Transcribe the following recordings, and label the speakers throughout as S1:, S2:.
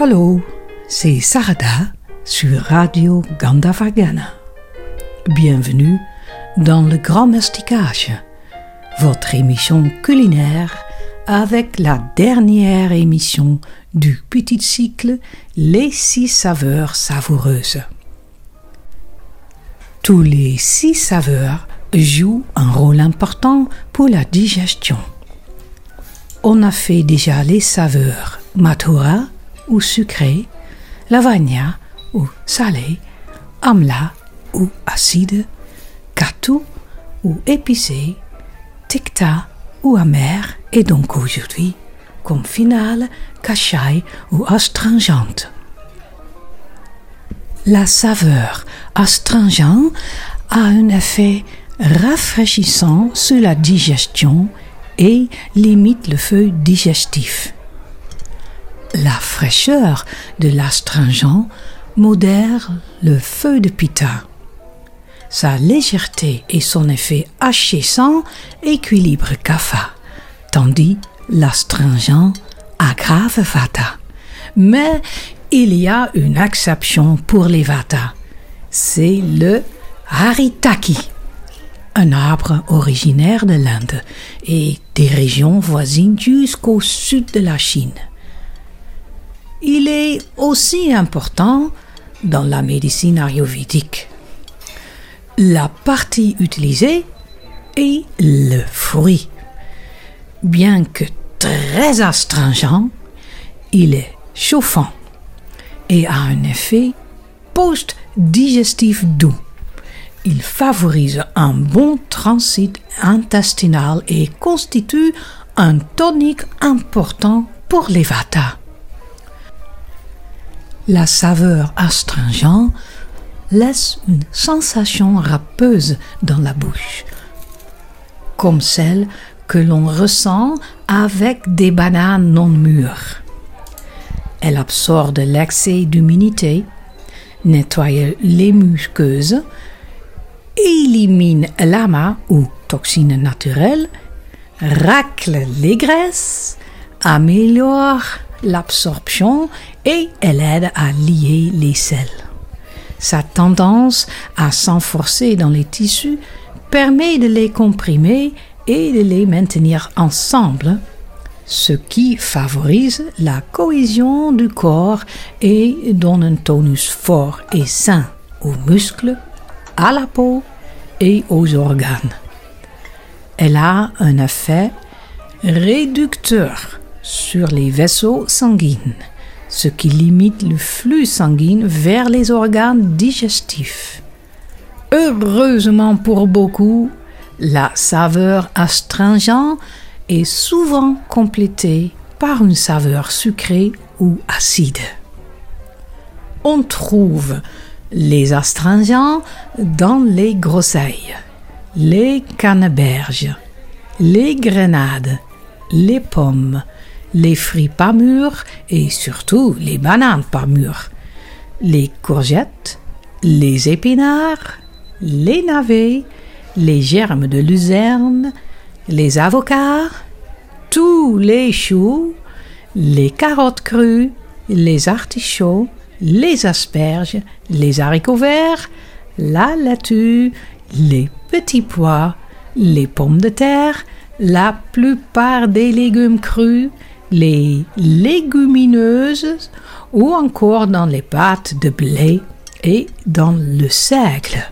S1: Hallo, c'est Sarada sur Radio Gandavagana. Bienvenue dans le Grand Masticage, votre émission culinaire avec la dernière émission du petit cycle Les six saveurs savoureuses. Tous les six saveurs jouent un rôle important pour la digestion. On a fait déjà les saveurs matura ou sucrées, lavagna ou salé, amla ou acide, katou ou épicé, tikta ou amer et donc aujourd'hui comme finale cachai ou astringente. La saveur astringente a un effet rafraîchissant sur la digestion et limite le feu digestif. La fraîcheur de l'astringent modère le feu de pita. Sa légèreté et son effet hachissant équilibrent kapha, tandis l'astringent aggrave vata. Mais il y a une exception pour les vata. C'est le haritaki un arbre originaire de l'Inde et des régions voisines jusqu'au sud de la Chine. Il est aussi important dans la médecine ayurvédique. La partie utilisée est le fruit. Bien que très astringent, il est chauffant et a un effet post-digestif doux. Il favorise un bon transit intestinal et constitue un tonique important pour les vata. La saveur astringente laisse une sensation râpeuse dans la bouche, comme celle que l'on ressent avec des bananes non mûres. Elle absorbe l'excès d'humidité, nettoie les muqueuses, élimine l'ama ou toxines naturelles, racle les graisses, améliore l'absorption et elle aide à lier les sels. Sa tendance à s'enforcer dans les tissus permet de les comprimer et de les maintenir ensemble, ce qui favorise la cohésion du corps et donne un tonus fort et sain aux muscles, à la peau et aux organes. Elle a un effet réducteur sur les vaisseaux sanguins, ce qui limite le flux sanguin vers les organes digestifs. Heureusement pour beaucoup, la saveur astringente est souvent complétée par une saveur sucrée ou acide. On trouve les astringents dans les groseilles, les canneberges, les grenades, les pommes, les fruits pas mûrs et surtout les bananes pas mûres, les courgettes, les épinards, les navets, les germes de luzerne, les avocats, tous les choux, les carottes crues, les artichauts, les asperges, les haricots verts, la laitue, les petits pois, les pommes de terre, la plupart des légumes crus, les légumineuses ou encore dans les pâtes de blé et dans le seigle.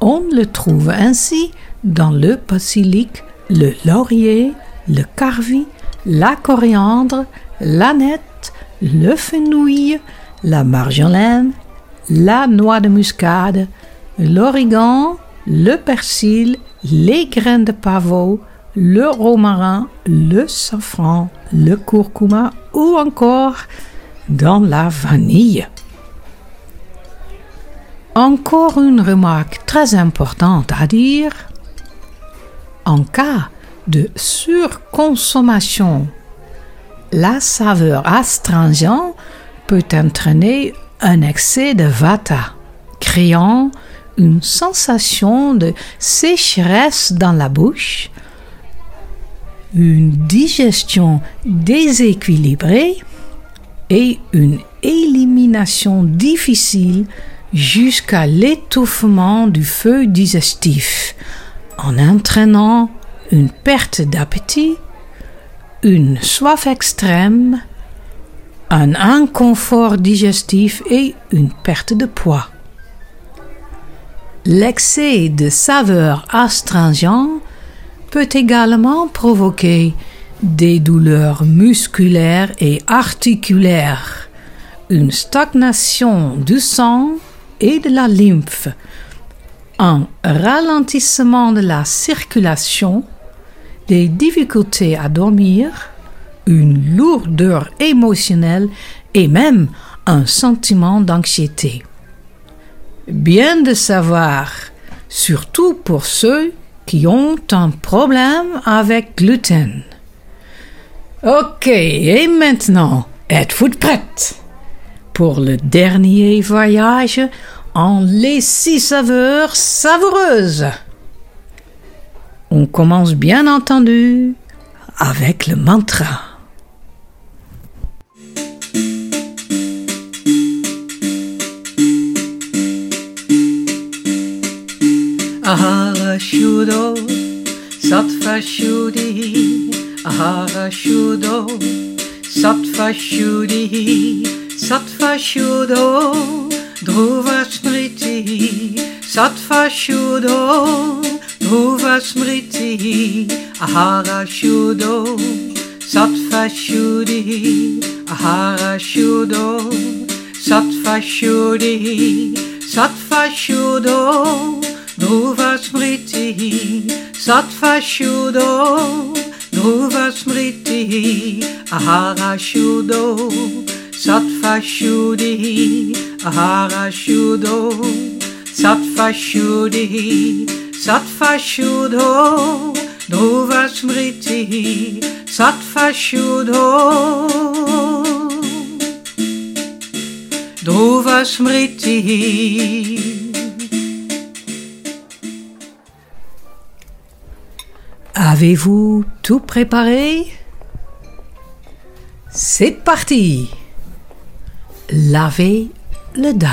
S1: On le trouve ainsi dans le basilic, le laurier, le carvi, la coriandre, l'aneth, le fenouil, la marjolaine, la noix de muscade, l'origan, le persil, les graines de pavot, le romarin, le safran, le curcuma ou encore dans la vanille. Encore une remarque très importante à dire. En cas de surconsommation, la saveur astringente peut entraîner un excès de vata, créant une sensation de sécheresse dans la bouche, une digestion déséquilibrée, et une élimination difficile jusqu'à l'étouffement du feu digestif en entraînant une perte d'appétit, une soif extrême, un inconfort digestif et une perte de poids. L'excès de saveurs astringentes peut également provoquer des douleurs musculaires et articulaires, une stagnation du sang et de la lymphe, un ralentissement de la circulation, des difficultés à dormir, une lourdeur émotionnelle et même un sentiment d'anxiété. Bien de savoir, surtout pour ceux qui ont un problème avec gluten. Ok, et maintenant, êtes-vous prête pour le dernier voyage en les six saveurs savoureuses? On commence bien entendu avec le mantra. Ahara Shudo, Sattva Shuddhi, Ahara Shudo, Sattva Shuddhi, Sattva Shudo, Dhruva Smriti, Sattva Shudo, Dhruva Smriti, Ahara Shudo, Sattva Shuddhi, Ahara Shudo, Sattva Shuddhi, Sattva Shudo, Dhruva Smriti, Sattva Shudo, Smriti, Ahara Shudo, Sattva Shuddhi, Ahara Shudo, Sattva Shuddhi, Sattva Shudo, Dhruva Smriti, Sattva Shudo, Smriti. Avez-vous tout préparé? C'est parti Lavez le dalle.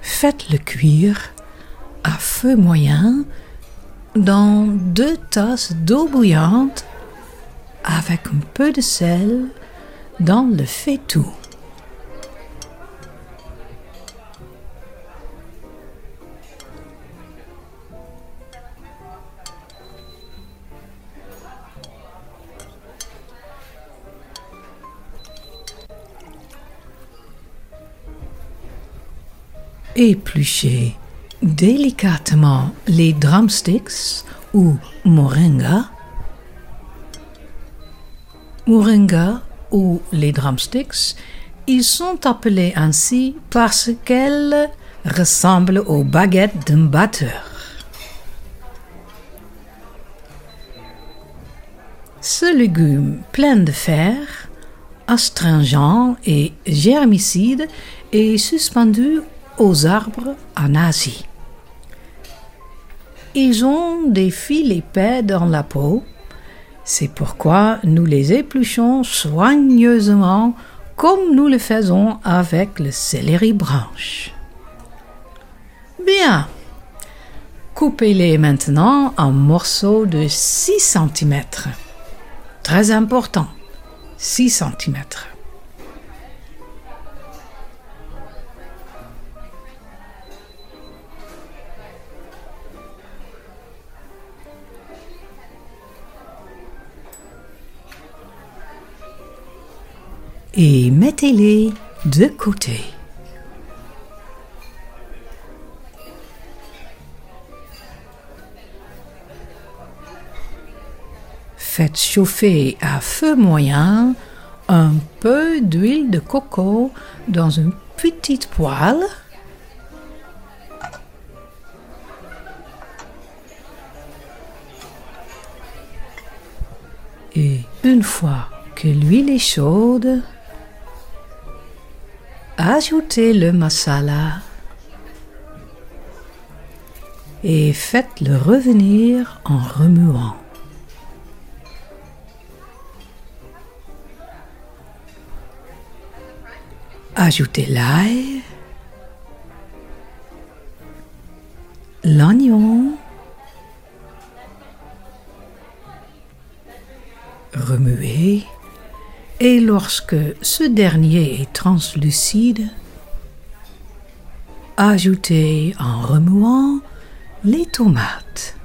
S1: Faites-le cuire à feu moyen dans deux tasses d'eau bouillante avec un peu de sel dans le faitout. Épluchez délicatement les drumsticks ou moringa. Moringa ou les drumsticks, ils sont appelés ainsi parce qu'elles ressemblent aux baguettes d'un batteur. Ce légume plein de fer, astringent et germicide est suspendu aux arbres en Asie. Ils ont des fils épais dans la peau, c'est pourquoi nous les épluchons soigneusement comme nous le faisons avec le céleri branche. Bien. Coupez-les maintenant en morceaux de 6 cm. Très important, 6 cm. Et mettez-les de côté. Faites chauffer à feu moyen un peu d'huile de coco dans une petite poêle. Et une fois que l'huile est chaude, Ajoutez le masala et faites-le revenir en remuant. Ajoutez l'ail, lorsque ce dernier est translucide, ajoutez en remuant les tomates.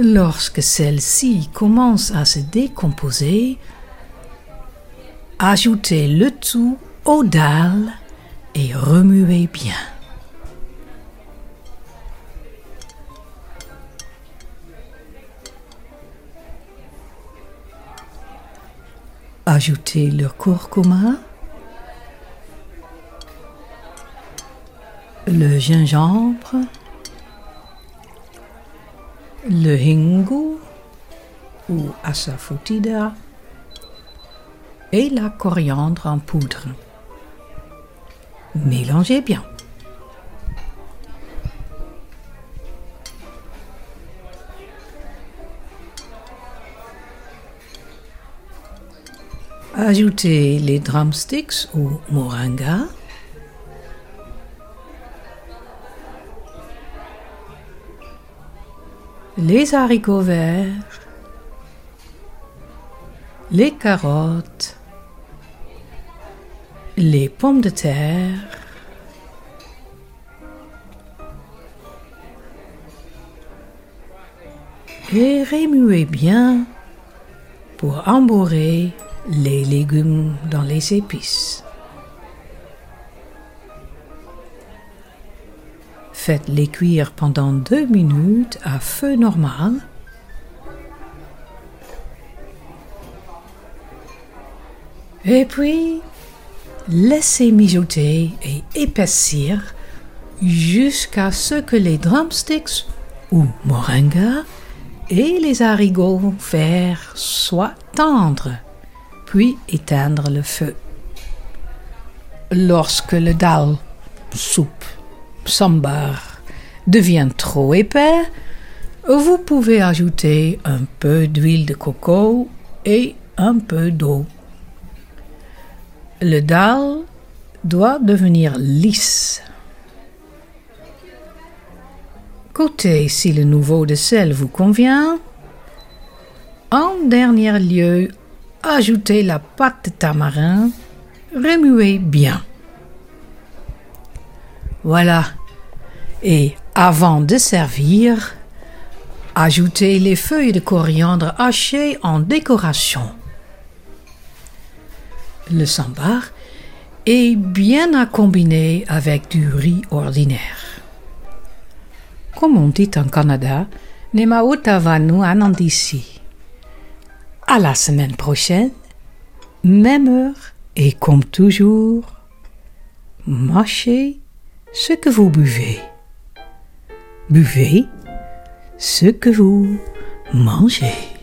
S1: Lorsque celle-ci commence à se décomposer, ajoutez le tout aux et remuez bien. Ajoutez le curcuma, le gingembre, le hingu ou asafoetida et la coriandre en poudre. Mélangez bien. Ajoutez les drumsticks ou moringa. Les haricots verts. Les carottes. Les pommes de terre. Et remuez bien pour embourrer les légumes dans les épices. Faites-les cuire pendant deux minutes à feu normal. Et puis, laissez mijoter et épaissir jusqu'à ce que les drumsticks ou moringa et les haricots verts soient tendres, puis éteindre le feu. Lorsque le dal, soupe, sambar devient trop épais, vous pouvez ajouter un peu d'huile de coco et un peu d'eau. Le dal doit devenir lisse. Côté si le nouveau de sel vous convient. En dernier lieu, ajoutez la pâte de tamarin, remuez bien. Voilà. Et avant de servir, ajoutez les feuilles de coriandre hachées en décoration. Le sambar est bien à combiner avec du riz ordinaire. Comme on dit en Canada, Nemautavanu Anandisi. À la semaine prochaine, même heure et comme toujours, mâchez ce que vous buvez. Buvez ce que vous mangez.